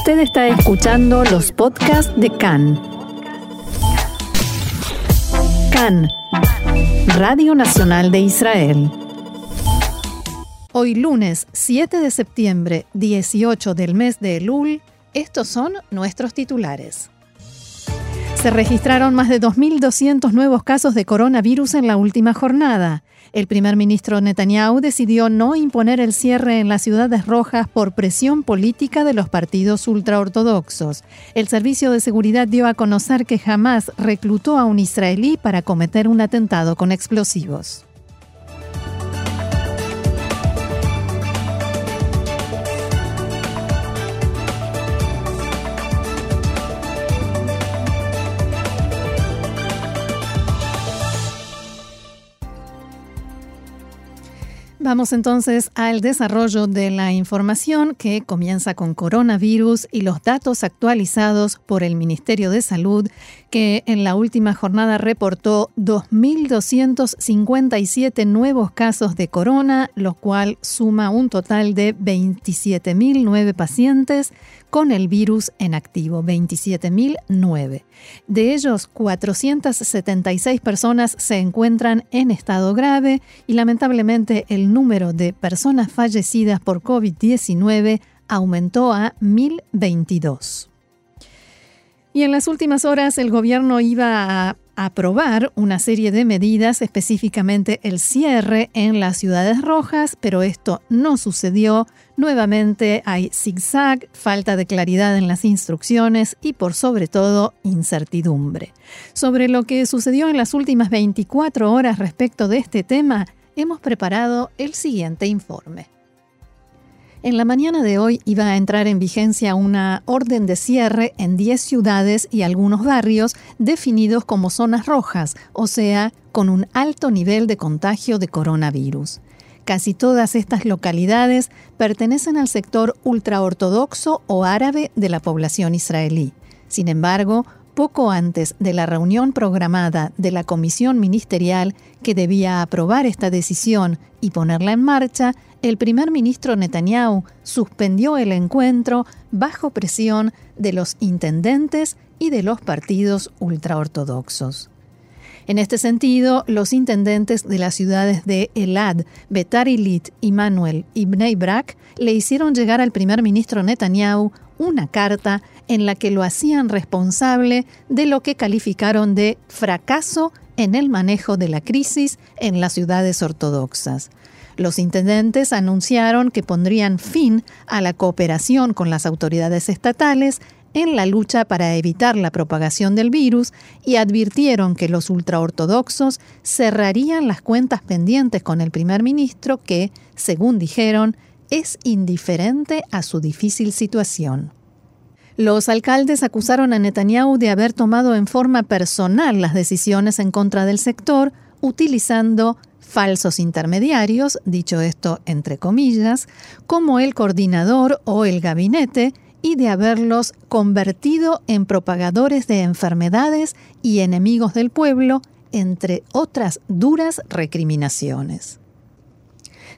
Usted está escuchando los podcasts de CAN. CAN, Radio Nacional de Israel. Hoy lunes 7 de septiembre, 18 del mes de Elul, estos son nuestros titulares. Se registraron más de 2.200 nuevos casos de coronavirus en la última jornada. El primer ministro Netanyahu decidió no imponer el cierre en las ciudades rojas por presión política de los partidos ultraortodoxos. El Servicio de Seguridad dio a conocer que jamás reclutó a un israelí para cometer un atentado con explosivos. Vamos entonces al desarrollo de la información que comienza con coronavirus y los datos actualizados por el Ministerio de Salud que en la última jornada reportó 2.257 nuevos casos de corona, lo cual suma un total de 27.009 pacientes con el virus en activo, 27.009. De ellos, 476 personas se encuentran en estado grave y lamentablemente el número de personas fallecidas por COVID-19 aumentó a 1.022. Y en las últimas horas el gobierno iba a aprobar una serie de medidas, específicamente el cierre en las ciudades rojas, pero esto no sucedió. Nuevamente hay zigzag, falta de claridad en las instrucciones y por sobre todo incertidumbre. Sobre lo que sucedió en las últimas 24 horas respecto de este tema, hemos preparado el siguiente informe. En la mañana de hoy iba a entrar en vigencia una orden de cierre en 10 ciudades y algunos barrios definidos como zonas rojas, o sea, con un alto nivel de contagio de coronavirus. Casi todas estas localidades pertenecen al sector ultraortodoxo o árabe de la población israelí. Sin embargo, poco antes de la reunión programada de la comisión ministerial que debía aprobar esta decisión y ponerla en marcha, el primer ministro Netanyahu suspendió el encuentro bajo presión de los intendentes y de los partidos ultraortodoxos. En este sentido, los intendentes de las ciudades de Elad, Betar Ilit, Immanuel y Bnei Brak le hicieron llegar al primer ministro Netanyahu una carta en la que lo hacían responsable de lo que calificaron de fracaso en el manejo de la crisis en las ciudades ortodoxas. Los intendentes anunciaron que pondrían fin a la cooperación con las autoridades estatales en la lucha para evitar la propagación del virus y advirtieron que los ultraortodoxos cerrarían las cuentas pendientes con el primer ministro que, según dijeron, es indiferente a su difícil situación. Los alcaldes acusaron a Netanyahu de haber tomado en forma personal las decisiones en contra del sector, utilizando falsos intermediarios, dicho esto entre comillas, como el coordinador o el gabinete, y de haberlos convertido en propagadores de enfermedades y enemigos del pueblo, entre otras duras recriminaciones.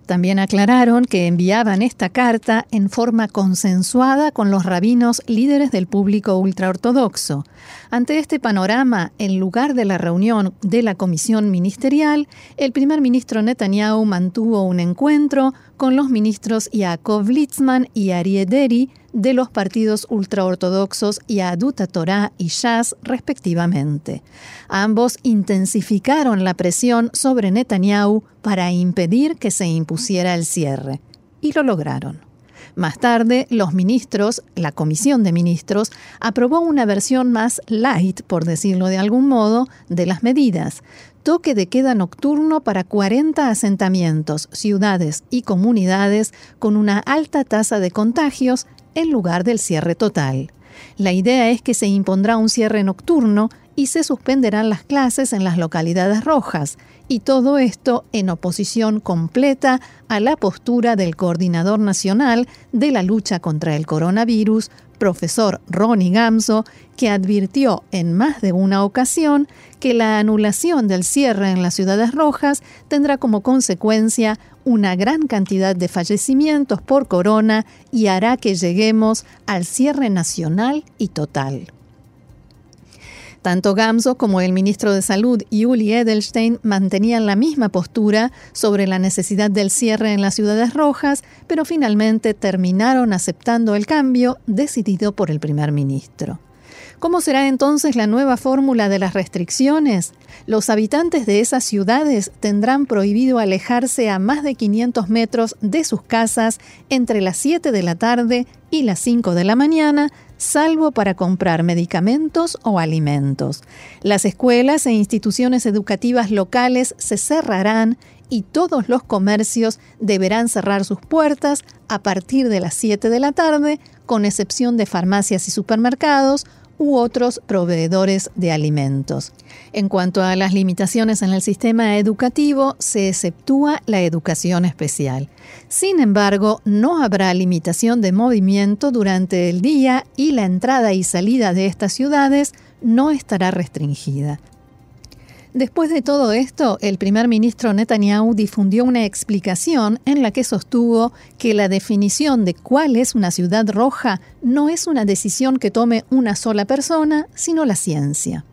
También aclararon que enviaban esta carta en forma consensuada con los rabinos líderes del público ultraortodoxo. Ante este panorama, en lugar de la reunión de la comisión ministerial, el primer ministro Netanyahu mantuvo un encuentro con los ministros Yaakov Litzman y Arieh Deri de los partidos ultraortodoxos Yaduta Torah y Shas, respectivamente. Ambos intensificaron la presión sobre Netanyahu para impedir que se impusiera el cierre, y lo lograron. Más tarde, los ministros, la comisión de ministros, aprobó una versión más light, por decirlo de algún modo, de las medidas. Toque de queda nocturno para 40 asentamientos, ciudades y comunidades con una alta tasa de contagios en lugar del cierre total. La idea es que se impondrá un cierre nocturno y se suspenderán las clases en las localidades rojas, y todo esto en oposición completa a la postura del coordinador nacional de la lucha contra el coronavirus, profesor Ronnie Gamso, que advirtió en más de una ocasión que la anulación del cierre en las ciudades rojas tendrá como consecuencia una gran cantidad de fallecimientos por corona y hará que lleguemos al cierre nacional y total. Tanto Gamso como el ministro de Salud, Yuli Edelstein, mantenían la misma postura sobre la necesidad del cierre en las ciudades rojas, pero finalmente terminaron aceptando el cambio decidido por el primer ministro. ¿Cómo será entonces la nueva fórmula de las restricciones? Los habitantes de esas ciudades tendrán prohibido alejarse a más de 500 metros de sus casas entre las 7 de la tarde y las 5 de la mañana, salvo para comprar medicamentos o alimentos. Las escuelas e instituciones educativas locales se cerrarán y todos los comercios deberán cerrar sus puertas a partir de las 7 de la tarde, con excepción de farmacias y supermercados, u otros proveedores de alimentos. En cuanto a las limitaciones en el sistema educativo, se exceptúa la educación especial. Sin embargo, no habrá limitación de movimiento durante el día y la entrada y salida de estas ciudades no estará restringida. Después de todo esto, el primer ministro Netanyahu difundió una explicación en la que sostuvo que la definición de cuál es una ciudad roja no es una decisión que tome una sola persona, sino la ciencia.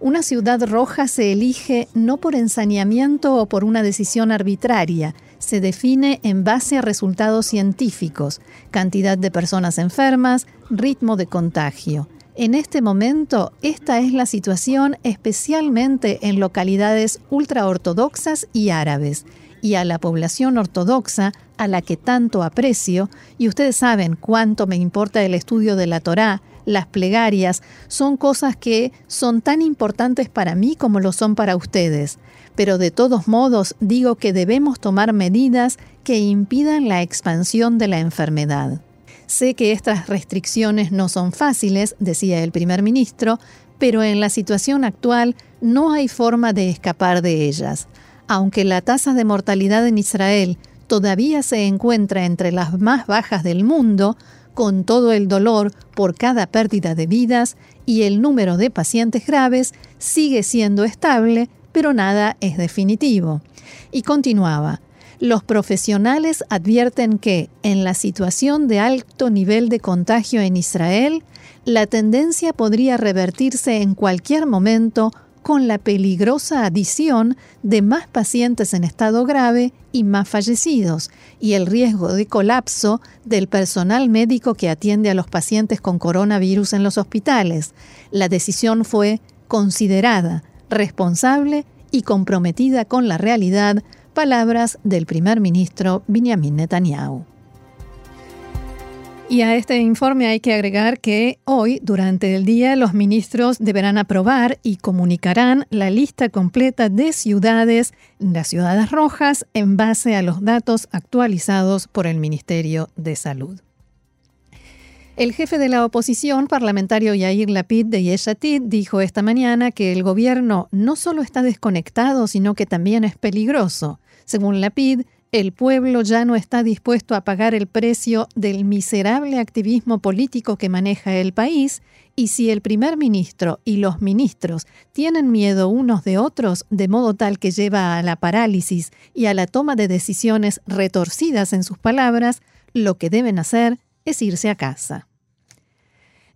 Una ciudad roja se elige no por ensañamiento o por una decisión arbitraria, se define en base a resultados científicos, cantidad de personas enfermas, ritmo de contagio. En este momento, esta es la situación especialmente en localidades ultraortodoxas y árabes, y a la población ortodoxa, a la que tanto aprecio, y ustedes saben cuánto me importa el estudio de la Torá, las plegarias, son cosas que son tan importantes para mí como lo son para ustedes pero de todos modos digo que debemos tomar medidas que impidan la expansión de la enfermedad. Sé que estas restricciones no son fáciles, decía el primer ministro, pero en la situación actual no hay forma de escapar de ellas. Aunque la tasa de mortalidad en Israel todavía se encuentra entre las más bajas del mundo, con todo el dolor por cada pérdida de vidas y el número de pacientes graves sigue siendo estable, pero nada es definitivo. Y continuaba, los profesionales advierten que, en la situación de alto nivel de contagio en Israel, la tendencia podría revertirse en cualquier momento con la peligrosa adición de más pacientes en estado grave y más fallecidos, y el riesgo de colapso del personal médico que atiende a los pacientes con coronavirus en los hospitales. La decisión fue considerada, responsable y comprometida con la realidad, palabras del primer ministro Benjamin Netanyahu. Y a este informe hay que agregar que hoy, durante el día, los ministros deberán aprobar y comunicarán la lista completa de ciudades, las ciudades rojas, en base a los datos actualizados por el Ministerio de Salud. El jefe de la oposición parlamentario Yair Lapid de Yeshatid dijo esta mañana que el gobierno no solo está desconectado, sino que también es peligroso. Según Lapid, el pueblo ya no está dispuesto a pagar el precio del miserable activismo político que maneja el país y si el primer ministro y los ministros tienen miedo unos de otros de modo tal que lleva a la parálisis y a la toma de decisiones retorcidas en sus palabras, lo que deben hacer es irse a casa.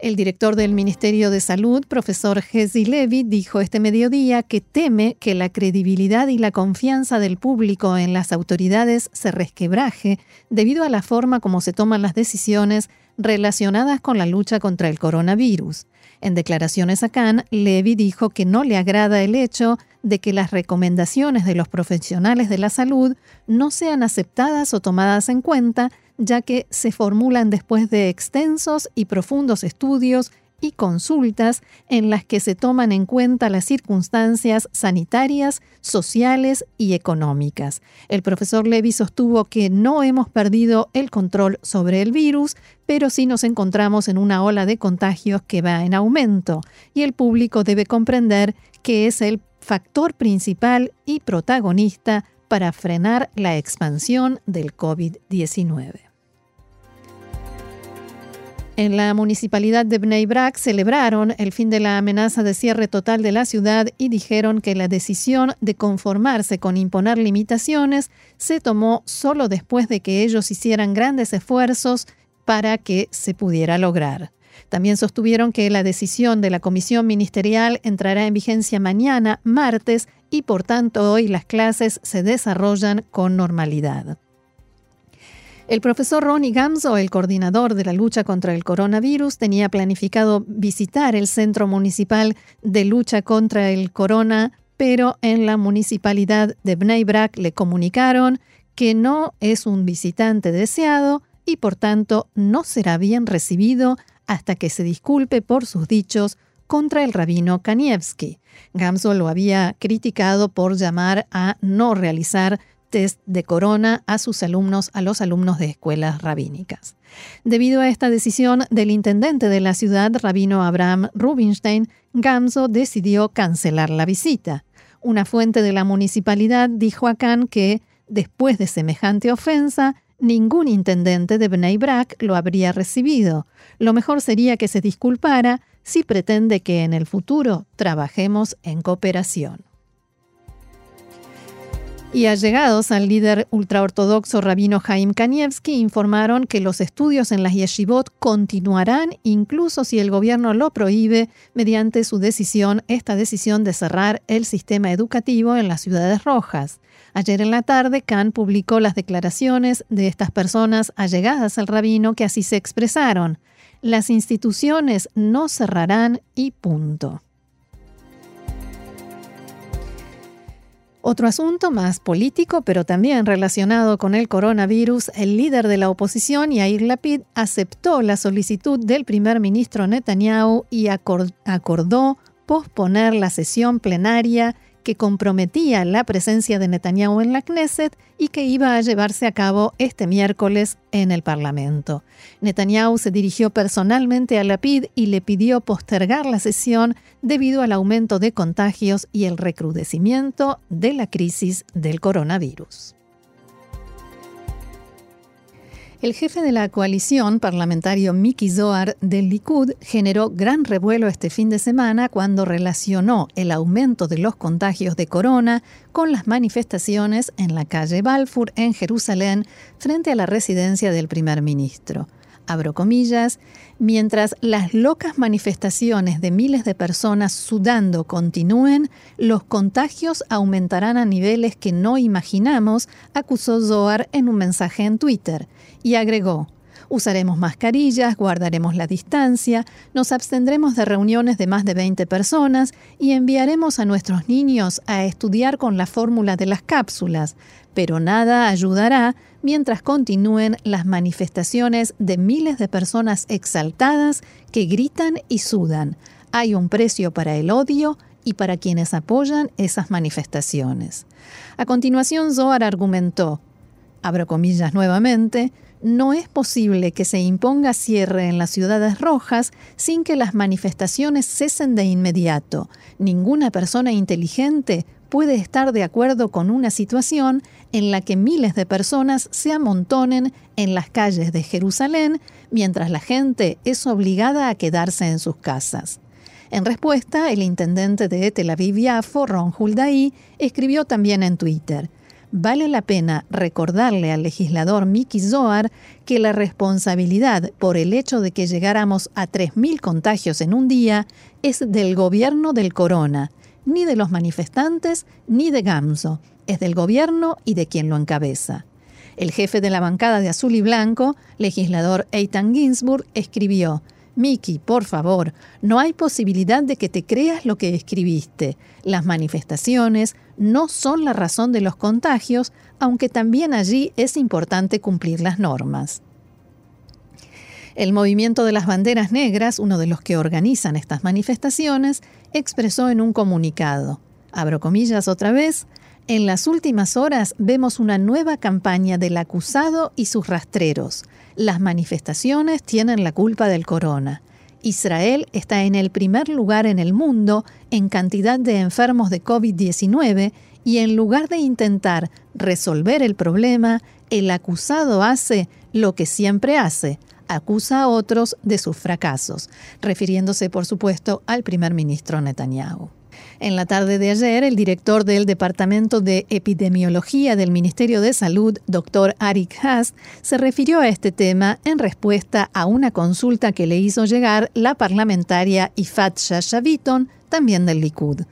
El director del Ministerio de Salud, profesor Hezi Levy, dijo este mediodía que teme que la credibilidad y la confianza del público en las autoridades se resquebraje debido a la forma como se toman las decisiones relacionadas con la lucha contra el coronavirus. En declaraciones a Cannes, Levy dijo que no le agrada el hecho de que las recomendaciones de los profesionales de la salud no sean aceptadas o tomadas en cuenta ya que se formulan después de extensos y profundos estudios y consultas en las que se toman en cuenta las circunstancias sanitarias, sociales y económicas. El profesor Levy sostuvo que no hemos perdido el control sobre el virus, pero sí nos encontramos en una ola de contagios que va en aumento y el público debe comprender que es el factor principal y protagonista para frenar la expansión del COVID-19. En la municipalidad de Bnei Brak celebraron el fin de la amenaza de cierre total de la ciudad y dijeron que la decisión de conformarse con imponer limitaciones se tomó solo después de que ellos hicieran grandes esfuerzos para que se pudiera lograr. También sostuvieron que la decisión de la comisión ministerial entrará en vigencia mañana, martes, y por tanto hoy las clases se desarrollan con normalidad. El profesor Ronnie Gamzo, el coordinador de la lucha contra el coronavirus, tenía planificado visitar el Centro Municipal de Lucha contra el Corona, pero en la municipalidad de Bnei Brak le comunicaron que no es un visitante deseado y por tanto no será bien recibido hasta que se disculpe por sus dichos contra el rabino Kanievski. Gamzo lo había criticado por llamar a no realizar test de corona a sus alumnos, a los alumnos de escuelas rabínicas. Debido a esta decisión del intendente de la ciudad, rabino Abraham Rubinstein, Gamzo decidió cancelar la visita. Una fuente de la municipalidad dijo a Khan que, después de semejante ofensa, ningún intendente de Bnei Brak lo habría recibido. Lo mejor sería que se disculpara si pretende que en el futuro trabajemos en cooperación. Y allegados al líder ultraortodoxo rabino Jaim Kanievski informaron que los estudios en las yeshivot continuarán incluso si el gobierno lo prohíbe mediante su decisión, esta decisión de cerrar el sistema educativo en las ciudades rojas. Ayer en la tarde, Khan publicó las declaraciones de estas personas allegadas al rabino que así se expresaron. Las instituciones no cerrarán y punto. Otro asunto más político, pero también relacionado con el coronavirus, el líder de la oposición, Yair Lapid, aceptó la solicitud del primer ministro Netanyahu y acordó posponer la sesión plenaria que comprometía la presencia de Netanyahu en la Knesset y que iba a llevarse a cabo este miércoles en el Parlamento. Netanyahu se dirigió personalmente a Lapid y le pidió postergar la sesión debido al aumento de contagios y el recrudecimiento de la crisis del coronavirus. El jefe de la coalición parlamentario Miki Zohar del Likud generó gran revuelo este fin de semana cuando relacionó el aumento de los contagios de corona con las manifestaciones en la calle Balfour en Jerusalén frente a la residencia del primer ministro abro comillas, mientras las locas manifestaciones de miles de personas sudando continúen, los contagios aumentarán a niveles que no imaginamos, acusó Zohar en un mensaje en Twitter, y agregó, Usaremos mascarillas, guardaremos la distancia, nos abstendremos de reuniones de más de 20 personas y enviaremos a nuestros niños a estudiar con la fórmula de las cápsulas, pero nada ayudará mientras continúen las manifestaciones de miles de personas exaltadas que gritan y sudan. Hay un precio para el odio y para quienes apoyan esas manifestaciones. A continuación, Zohar argumentó, abro comillas nuevamente, no es posible que se imponga cierre en las ciudades rojas sin que las manifestaciones cesen de inmediato. Ninguna persona inteligente puede estar de acuerdo con una situación en la que miles de personas se amontonen en las calles de Jerusalén mientras la gente es obligada a quedarse en sus casas. En respuesta, el intendente de Tel Aviv-Yafo, Ron Huldaí, escribió también en Twitter – vale la pena recordarle al legislador Miki Zohar que la responsabilidad por el hecho de que llegáramos a 3.000 contagios en un día es del gobierno del corona, ni de los manifestantes ni de Gamso, es del gobierno y de quien lo encabeza. El jefe de la bancada de Azul y Blanco, legislador Eitan Ginsburg, escribió, Miki, por favor, no hay posibilidad de que te creas lo que escribiste. Las manifestaciones no son la razón de los contagios, aunque también allí es importante cumplir las normas. El movimiento de las banderas negras, uno de los que organizan estas manifestaciones, expresó en un comunicado, abro comillas otra vez, en las últimas horas vemos una nueva campaña del acusado y sus rastreros. Las manifestaciones tienen la culpa del corona. Israel está en el primer lugar en el mundo en cantidad de enfermos de COVID-19 y en lugar de intentar resolver el problema, el acusado hace lo que siempre hace, acusa a otros de sus fracasos, refiriéndose por supuesto al primer ministro Netanyahu. En la tarde de ayer, el director del Departamento de Epidemiología del Ministerio de Salud, doctor Arik Haas, se refirió a este tema en respuesta a una consulta que le hizo llegar la parlamentaria Ifat Shasha también del Likud.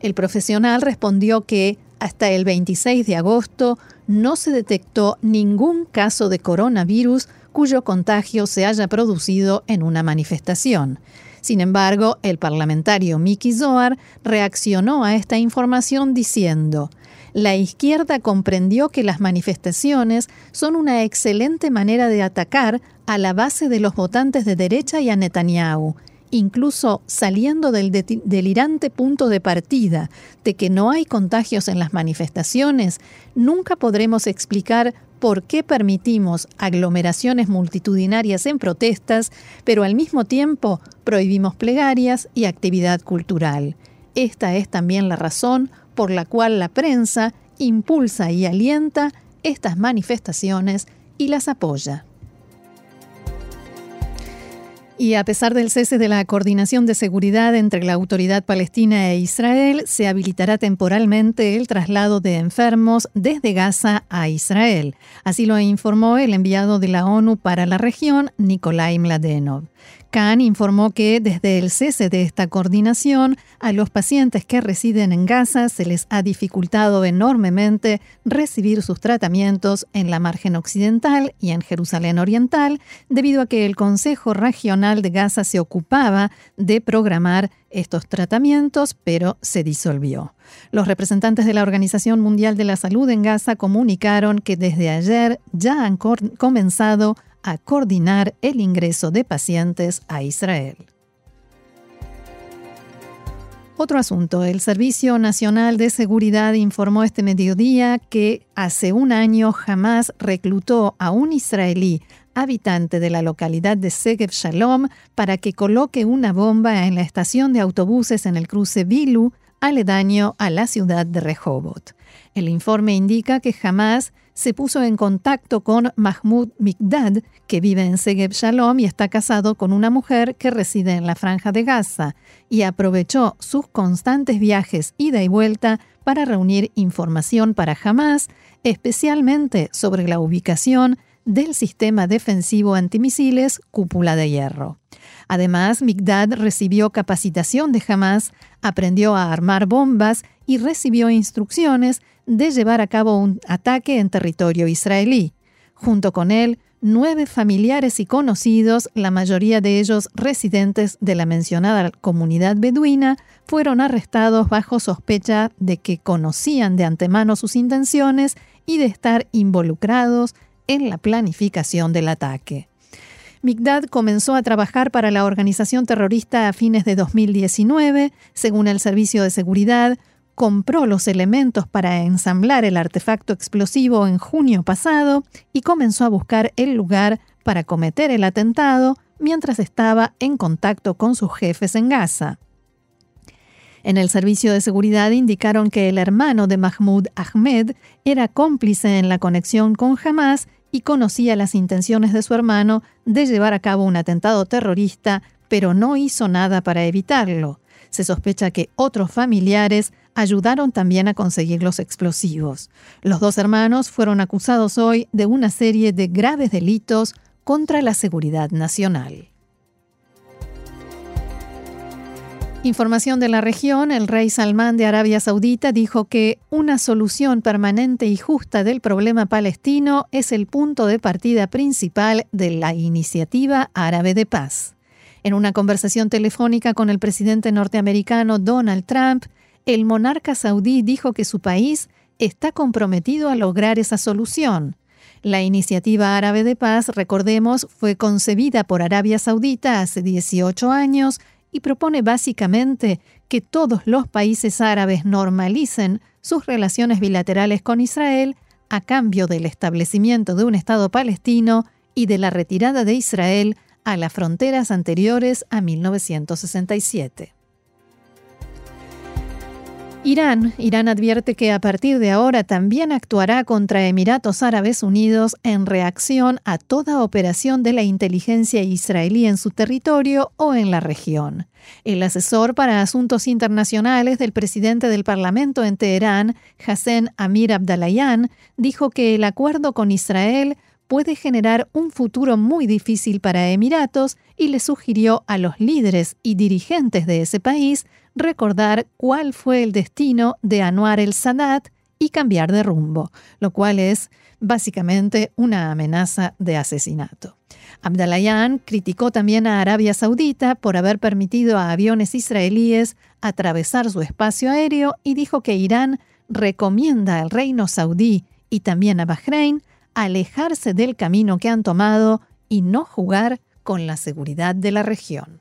El profesional respondió que hasta el 26 de agosto no se detectó ningún caso de coronavirus cuyo contagio se haya producido en una manifestación. Sin embargo, el parlamentario Miki Zohar reaccionó a esta información diciendo, la izquierda comprendió que las manifestaciones son una excelente manera de atacar a la base de los votantes de derecha y a Netanyahu, incluso saliendo del delirante punto de partida de que no hay contagios en las manifestaciones, nunca podremos explicar por qué permitimos aglomeraciones multitudinarias en protestas, pero al mismo tiempo prohibimos plegarias y actividad cultural. Esta es también la razón por la cual la prensa impulsa y alienta estas manifestaciones y las apoya. Y a pesar del cese de la coordinación de seguridad entre la autoridad palestina e Israel, se habilitará temporalmente el traslado de enfermos desde Gaza a Israel. Así lo informó el enviado de la ONU para la región, Nikolai Mladenov. Khan informó que desde el cese de esta coordinación, a los pacientes que residen en Gaza se les ha dificultado enormemente recibir sus tratamientos en la margen occidental y en Jerusalén Oriental, debido a que el Consejo Regional de Gaza se ocupaba de programar estos tratamientos, pero se disolvió. Los representantes de la Organización Mundial de la Salud en Gaza comunicaron que desde ayer ya han comenzado a coordinar el ingreso de pacientes a Israel. Otro asunto, el Servicio Nacional de Seguridad informó este mediodía que hace un año jamás reclutó a un israelí habitante de la localidad de Segev Shalom para que coloque una bomba en la estación de autobuses en el cruce Bilu, aledaño a la ciudad de Rehovot. El informe indica que jamás se puso en contacto con Mahmoud Mikdad, que vive en Segeb Shalom y está casado con una mujer que reside en la franja de Gaza, y aprovechó sus constantes viajes ida y vuelta para reunir información para Hamas, especialmente sobre la ubicación del sistema defensivo antimisiles Cúpula de Hierro. Además, Migdad recibió capacitación de Hamas, aprendió a armar bombas y recibió instrucciones de llevar a cabo un ataque en territorio israelí. Junto con él, nueve familiares y conocidos, la mayoría de ellos residentes de la mencionada comunidad beduina, fueron arrestados bajo sospecha de que conocían de antemano sus intenciones y de estar involucrados en la planificación del ataque. Migdad comenzó a trabajar para la organización terrorista a fines de 2019, según el Servicio de Seguridad, compró los elementos para ensamblar el artefacto explosivo en junio pasado y comenzó a buscar el lugar para cometer el atentado mientras estaba en contacto con sus jefes en Gaza. En el servicio de seguridad indicaron que el hermano de Mahmoud Ahmed era cómplice en la conexión con Hamas y conocía las intenciones de su hermano de llevar a cabo un atentado terrorista, pero no hizo nada para evitarlo. Se sospecha que otros familiares ayudaron también a conseguir los explosivos. Los dos hermanos fueron acusados hoy de una serie de graves delitos contra la seguridad nacional. Información de la región, el rey Salmán de Arabia Saudita dijo que una solución permanente y justa del problema palestino es el punto de partida principal de la iniciativa árabe de paz. En una conversación telefónica con el presidente norteamericano Donald Trump, el monarca saudí dijo que su país está comprometido a lograr esa solución. La iniciativa árabe de paz, recordemos, fue concebida por Arabia Saudita hace 18 años y propone básicamente que todos los países árabes normalicen sus relaciones bilaterales con Israel a cambio del establecimiento de un Estado palestino y de la retirada de Israel a las fronteras anteriores a 1967. Irán, Irán advierte que a partir de ahora también actuará contra Emiratos Árabes Unidos en reacción a toda operación de la inteligencia israelí en su territorio o en la región. El asesor para asuntos internacionales del presidente del Parlamento en Teherán, Hassan Amir Abdallayan, dijo que el acuerdo con Israel puede generar un futuro muy difícil para Emiratos y le sugirió a los líderes y dirigentes de ese país recordar cuál fue el destino de Anwar el Sadat y cambiar de rumbo, lo cual es básicamente una amenaza de asesinato. Abdallayan criticó también a Arabia Saudita por haber permitido a aviones israelíes atravesar su espacio aéreo y dijo que Irán recomienda al reino saudí y también a Bahrein alejarse del camino que han tomado y no jugar con la seguridad de la región.